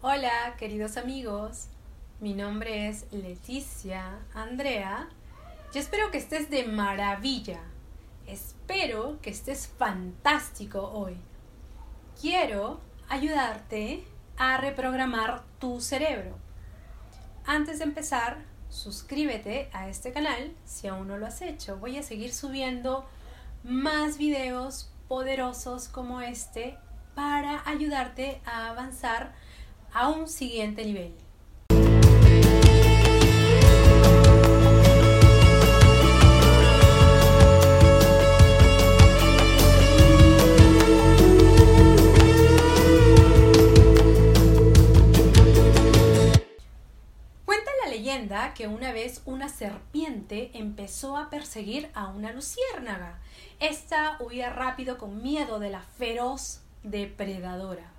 Hola, queridos amigos. Mi nombre es Leticia Andrea y espero que estés de maravilla. Espero que estés fantástico hoy. Quiero ayudarte a reprogramar tu cerebro. Antes de empezar, suscríbete a este canal si aún no lo has hecho. Voy a seguir subiendo más videos poderosos como este para ayudarte a avanzar a un siguiente nivel. Cuenta la leyenda que una vez una serpiente empezó a perseguir a una luciérnaga. Esta huía rápido con miedo de la feroz depredadora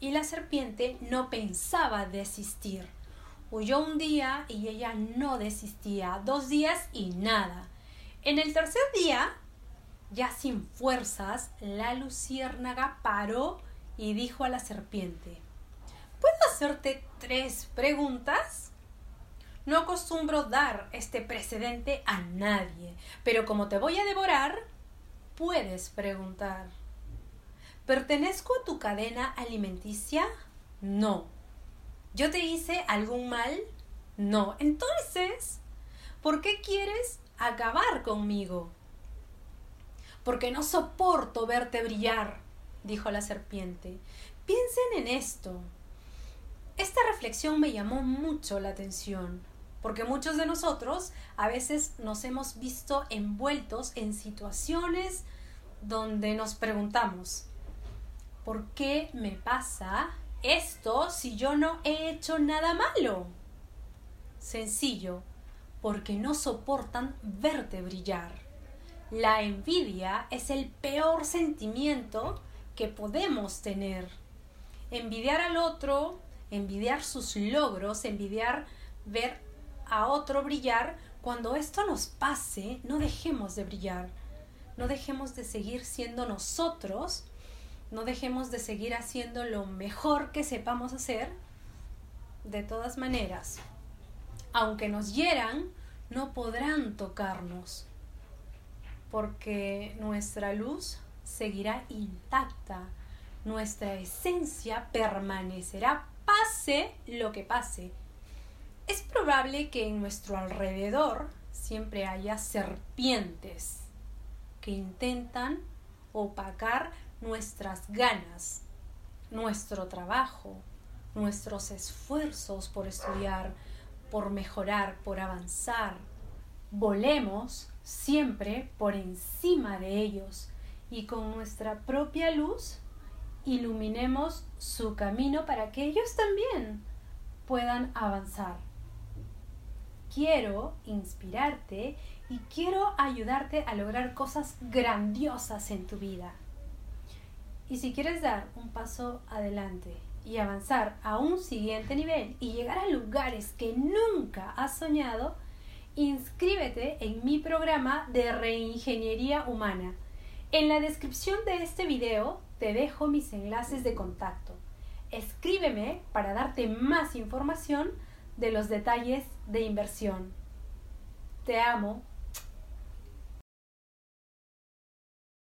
y la serpiente no pensaba desistir. Huyó un día y ella no desistía, dos días y nada. En el tercer día, ya sin fuerzas, la luciérnaga paró y dijo a la serpiente ¿Puedo hacerte tres preguntas? No acostumbro dar este precedente a nadie, pero como te voy a devorar, puedes preguntar. ¿Pertenezco a tu cadena alimenticia? No. ¿Yo te hice algún mal? No. Entonces, ¿por qué quieres acabar conmigo? Porque no soporto verte brillar, dijo la serpiente. Piensen en esto. Esta reflexión me llamó mucho la atención, porque muchos de nosotros a veces nos hemos visto envueltos en situaciones donde nos preguntamos, ¿por qué me pasa esto si yo no he hecho nada malo? Sencillo, porque no soportan verte brillar. La envidia es el peor sentimiento que podemos tener. Envidiar al otro, envidiar sus logros, envidiar ver a otro brillar, cuando esto nos pase, no dejemos de brillar, no dejemos de seguir siendo nosotros no dejemos de seguir haciendo lo mejor que sepamos hacer. De todas maneras, aunque nos hieran, no podrán tocarnos, porque nuestra luz seguirá intacta, nuestra esencia permanecerá pase lo que pase. Es probable que en nuestro alrededor siempre haya serpientes que intentan opacar nuestras ganas, nuestro trabajo, nuestros esfuerzos por estudiar, por mejorar, por avanzar. Volemos siempre por encima de ellos y con nuestra propia luz iluminemos su camino para que ellos también puedan avanzar. Quiero inspirarte y quiero ayudarte a lograr cosas grandiosas en tu vida. Y si quieres dar un paso adelante y avanzar a un siguiente nivel y llegar a lugares que nunca has soñado, inscríbete en mi programa de reingeniería humana. En la descripción de este video te dejo mis enlaces de contacto. Escríbeme para darte más información de los detalles de inversión. Te amo